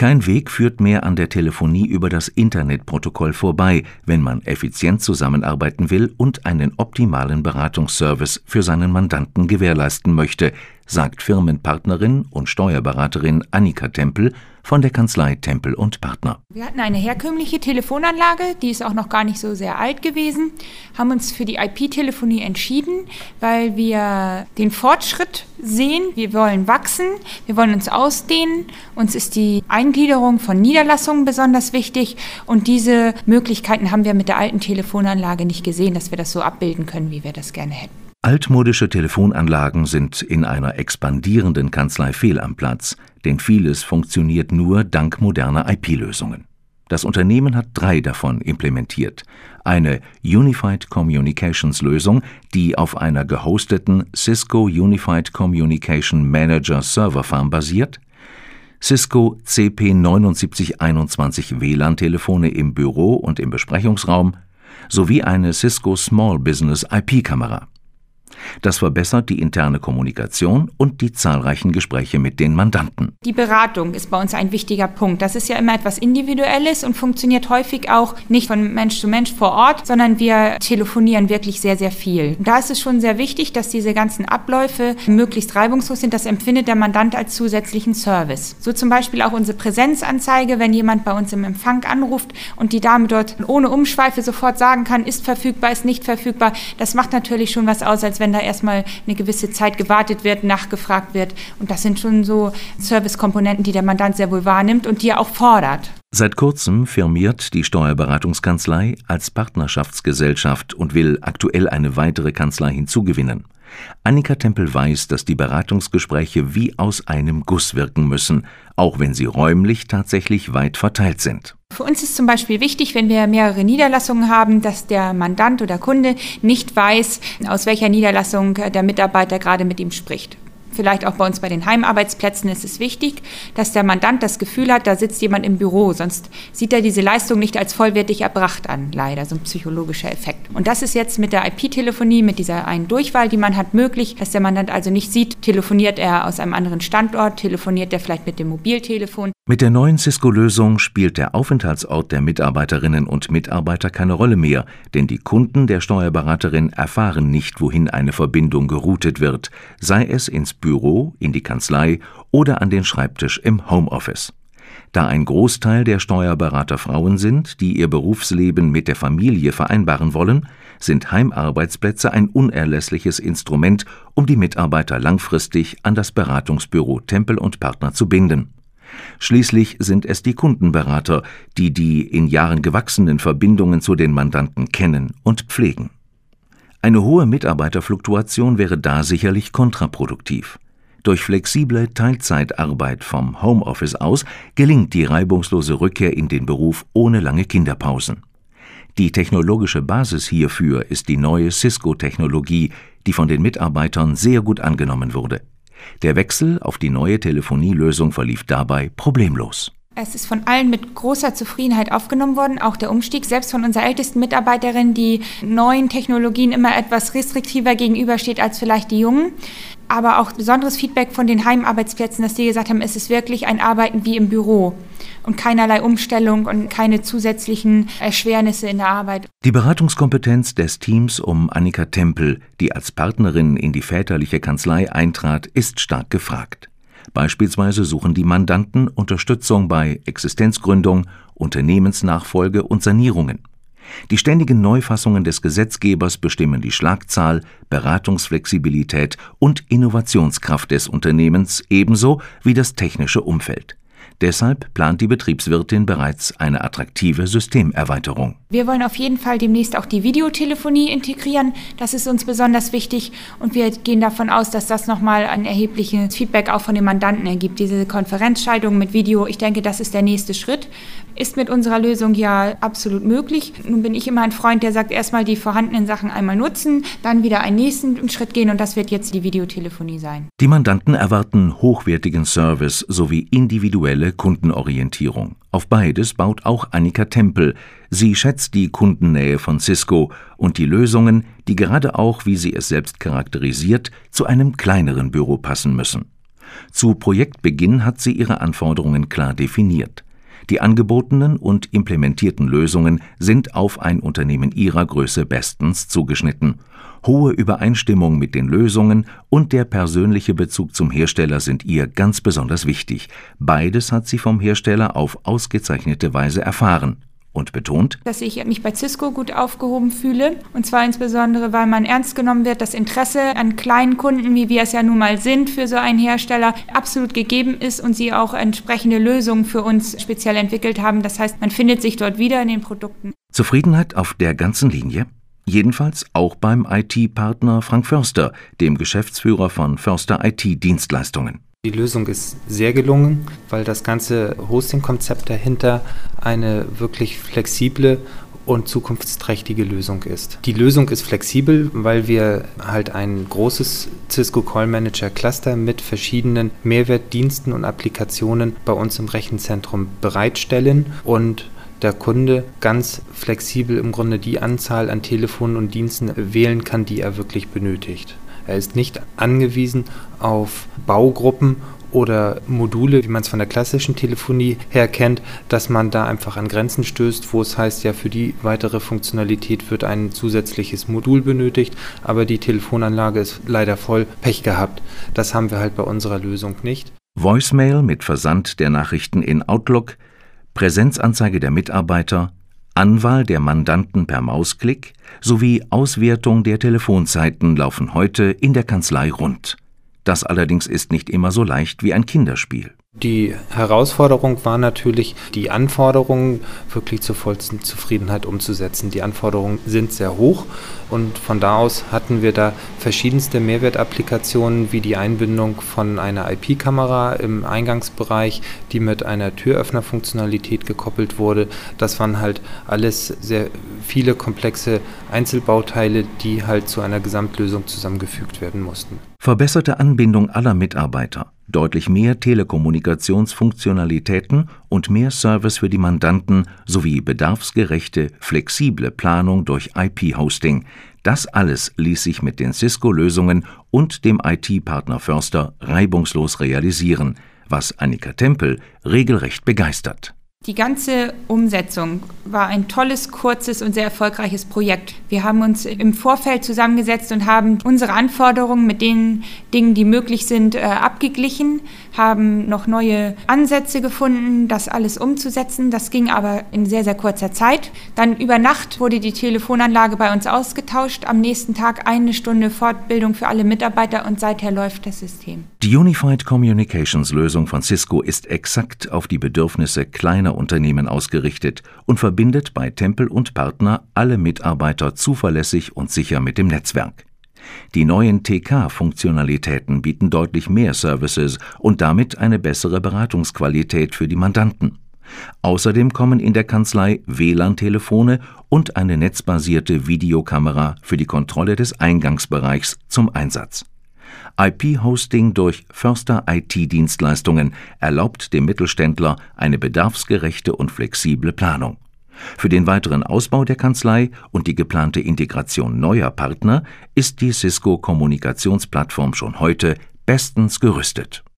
Kein Weg führt mehr an der Telefonie über das Internetprotokoll vorbei, wenn man effizient zusammenarbeiten will und einen optimalen Beratungsservice für seinen Mandanten gewährleisten möchte, sagt Firmenpartnerin und Steuerberaterin Annika Tempel von der Kanzlei Tempel und Partner. Wir hatten eine herkömmliche Telefonanlage, die ist auch noch gar nicht so sehr alt gewesen, haben uns für die IP-Telefonie entschieden, weil wir den Fortschritt sehen. Wir wollen wachsen, wir wollen uns ausdehnen. Uns ist die Eingliederung von Niederlassungen besonders wichtig und diese Möglichkeiten haben wir mit der alten Telefonanlage nicht gesehen, dass wir das so abbilden können, wie wir das gerne hätten. Altmodische Telefonanlagen sind in einer expandierenden Kanzlei fehl am Platz, denn vieles funktioniert nur dank moderner IP-Lösungen. Das Unternehmen hat drei davon implementiert. Eine Unified Communications Lösung, die auf einer gehosteten Cisco Unified Communication Manager Server Farm basiert, Cisco CP7921 WLAN-Telefone im Büro und im Besprechungsraum sowie eine Cisco Small Business IP-Kamera. Das verbessert die interne Kommunikation und die zahlreichen Gespräche mit den Mandanten. Die Beratung ist bei uns ein wichtiger Punkt. Das ist ja immer etwas Individuelles und funktioniert häufig auch nicht von Mensch zu Mensch vor Ort, sondern wir telefonieren wirklich sehr, sehr viel. Da ist es schon sehr wichtig, dass diese ganzen Abläufe möglichst reibungslos sind. Das empfindet der Mandant als zusätzlichen Service. So zum Beispiel auch unsere Präsenzanzeige, wenn jemand bei uns im Empfang anruft und die Dame dort ohne Umschweife sofort sagen kann, ist verfügbar, ist nicht verfügbar. Das macht natürlich schon was aus, als wenn da erstmal eine gewisse Zeit gewartet wird, nachgefragt wird. Und das sind schon so Servicekomponenten, die der Mandant sehr wohl wahrnimmt und die er auch fordert. Seit kurzem firmiert die Steuerberatungskanzlei als Partnerschaftsgesellschaft und will aktuell eine weitere Kanzlei hinzugewinnen. Annika Tempel weiß, dass die Beratungsgespräche wie aus einem Guss wirken müssen, auch wenn sie räumlich tatsächlich weit verteilt sind. Für uns ist zum Beispiel wichtig, wenn wir mehrere Niederlassungen haben, dass der Mandant oder Kunde nicht weiß, aus welcher Niederlassung der Mitarbeiter gerade mit ihm spricht vielleicht auch bei uns bei den Heimarbeitsplätzen ist es wichtig, dass der Mandant das Gefühl hat, da sitzt jemand im Büro, sonst sieht er diese Leistung nicht als vollwertig erbracht an, leider, so ein psychologischer Effekt. Und das ist jetzt mit der IP-Telefonie, mit dieser einen Durchwahl, die man hat, möglich, dass der Mandant also nicht sieht, telefoniert er aus einem anderen Standort, telefoniert er vielleicht mit dem Mobiltelefon. Mit der neuen Cisco-Lösung spielt der Aufenthaltsort der Mitarbeiterinnen und Mitarbeiter keine Rolle mehr, denn die Kunden der Steuerberaterin erfahren nicht, wohin eine Verbindung geroutet wird, sei es ins Büro, in die Kanzlei oder an den Schreibtisch im Homeoffice. Da ein Großteil der Steuerberater Frauen sind, die ihr Berufsleben mit der Familie vereinbaren wollen, sind Heimarbeitsplätze ein unerlässliches Instrument, um die Mitarbeiter langfristig an das Beratungsbüro Tempel und Partner zu binden. Schließlich sind es die Kundenberater, die die in Jahren gewachsenen Verbindungen zu den Mandanten kennen und pflegen. Eine hohe Mitarbeiterfluktuation wäre da sicherlich kontraproduktiv. Durch flexible Teilzeitarbeit vom Homeoffice aus gelingt die reibungslose Rückkehr in den Beruf ohne lange Kinderpausen. Die technologische Basis hierfür ist die neue Cisco-Technologie, die von den Mitarbeitern sehr gut angenommen wurde. Der Wechsel auf die neue Telefonielösung verlief dabei problemlos. Es ist von allen mit großer Zufriedenheit aufgenommen worden, auch der Umstieg, selbst von unserer ältesten Mitarbeiterin, die neuen Technologien immer etwas restriktiver gegenübersteht als vielleicht die jungen. Aber auch besonderes Feedback von den Heimarbeitsplätzen, dass die gesagt haben, es ist wirklich ein Arbeiten wie im Büro und keinerlei Umstellung und keine zusätzlichen Erschwernisse in der Arbeit. Die Beratungskompetenz des Teams um Annika Tempel, die als Partnerin in die väterliche Kanzlei eintrat, ist stark gefragt. Beispielsweise suchen die Mandanten Unterstützung bei Existenzgründung, Unternehmensnachfolge und Sanierungen. Die ständigen Neufassungen des Gesetzgebers bestimmen die Schlagzahl, Beratungsflexibilität und Innovationskraft des Unternehmens ebenso wie das technische Umfeld. Deshalb plant die Betriebswirtin bereits eine attraktive Systemerweiterung. Wir wollen auf jeden Fall demnächst auch die Videotelefonie integrieren. Das ist uns besonders wichtig und wir gehen davon aus, dass das nochmal ein erhebliches Feedback auch von den Mandanten ergibt. Diese Konferenzschaltung mit Video, ich denke, das ist der nächste Schritt. Ist mit unserer Lösung ja absolut möglich. Nun bin ich immer ein Freund, der sagt, erstmal die vorhandenen Sachen einmal nutzen, dann wieder einen nächsten Schritt gehen und das wird jetzt die Videotelefonie sein. Die Mandanten erwarten hochwertigen Service sowie individuelle Kundenorientierung. Auf beides baut auch Annika Tempel. Sie schätzt die Kundennähe von Cisco und die Lösungen, die gerade auch, wie sie es selbst charakterisiert, zu einem kleineren Büro passen müssen. Zu Projektbeginn hat sie ihre Anforderungen klar definiert. Die angebotenen und implementierten Lösungen sind auf ein Unternehmen ihrer Größe bestens zugeschnitten. Hohe Übereinstimmung mit den Lösungen und der persönliche Bezug zum Hersteller sind ihr ganz besonders wichtig. Beides hat sie vom Hersteller auf ausgezeichnete Weise erfahren und betont, dass ich mich bei Cisco gut aufgehoben fühle. Und zwar insbesondere, weil man ernst genommen wird, das Interesse an kleinen Kunden, wie wir es ja nun mal sind für so einen Hersteller, absolut gegeben ist und sie auch entsprechende Lösungen für uns speziell entwickelt haben. Das heißt, man findet sich dort wieder in den Produkten. Zufriedenheit auf der ganzen Linie? Jedenfalls auch beim IT-Partner Frank Förster, dem Geschäftsführer von Förster IT-Dienstleistungen. Die Lösung ist sehr gelungen, weil das ganze Hosting-Konzept dahinter eine wirklich flexible und zukunftsträchtige Lösung ist. Die Lösung ist flexibel, weil wir halt ein großes Cisco Call Manager Cluster mit verschiedenen Mehrwertdiensten und Applikationen bei uns im Rechenzentrum bereitstellen und der Kunde ganz flexibel im Grunde die Anzahl an Telefonen und Diensten wählen kann, die er wirklich benötigt. Er ist nicht angewiesen auf Baugruppen oder Module, wie man es von der klassischen Telefonie her kennt, dass man da einfach an Grenzen stößt, wo es heißt, ja, für die weitere Funktionalität wird ein zusätzliches Modul benötigt, aber die Telefonanlage ist leider voll Pech gehabt. Das haben wir halt bei unserer Lösung nicht. Voicemail mit Versand der Nachrichten in Outlook, Präsenzanzeige der Mitarbeiter, Anwahl der Mandanten per Mausklick sowie Auswertung der Telefonzeiten laufen heute in der Kanzlei rund. Das allerdings ist nicht immer so leicht wie ein Kinderspiel. Die Herausforderung war natürlich, die Anforderungen wirklich zur vollsten Zufriedenheit umzusetzen. Die Anforderungen sind sehr hoch und von da aus hatten wir da verschiedenste Mehrwertapplikationen wie die Einbindung von einer IP-Kamera im Eingangsbereich, die mit einer Türöffnerfunktionalität gekoppelt wurde. Das waren halt alles sehr viele komplexe Einzelbauteile, die halt zu einer Gesamtlösung zusammengefügt werden mussten. Verbesserte Anbindung aller Mitarbeiter deutlich mehr Telekommunikationsfunktionalitäten und mehr Service für die Mandanten sowie bedarfsgerechte, flexible Planung durch IP-Hosting. Das alles ließ sich mit den Cisco-Lösungen und dem IT-Partner Förster reibungslos realisieren, was Annika Tempel regelrecht begeistert. Die ganze Umsetzung war ein tolles, kurzes und sehr erfolgreiches Projekt. Wir haben uns im Vorfeld zusammengesetzt und haben unsere Anforderungen mit den Dingen, die möglich sind, äh, abgeglichen, haben noch neue Ansätze gefunden, das alles umzusetzen. Das ging aber in sehr, sehr kurzer Zeit. Dann über Nacht wurde die Telefonanlage bei uns ausgetauscht. Am nächsten Tag eine Stunde Fortbildung für alle Mitarbeiter und seither läuft das System. Die Unified Communications Lösung von Cisco ist exakt auf die Bedürfnisse kleiner kleiner Unternehmen ausgerichtet und verbindet bei Tempel und Partner alle Mitarbeiter zuverlässig und sicher mit dem Netzwerk. Die neuen TK-Funktionalitäten bieten deutlich mehr Services und damit eine bessere Beratungsqualität für die Mandanten. Außerdem kommen in der Kanzlei WLAN-Telefone und eine netzbasierte Videokamera für die Kontrolle des Eingangsbereichs zum Einsatz IP-Hosting durch Förster IT-Dienstleistungen erlaubt dem Mittelständler eine bedarfsgerechte und flexible Planung. Für den weiteren Ausbau der Kanzlei und die geplante Integration neuer Partner ist die Cisco Kommunikationsplattform schon heute bestens gerüstet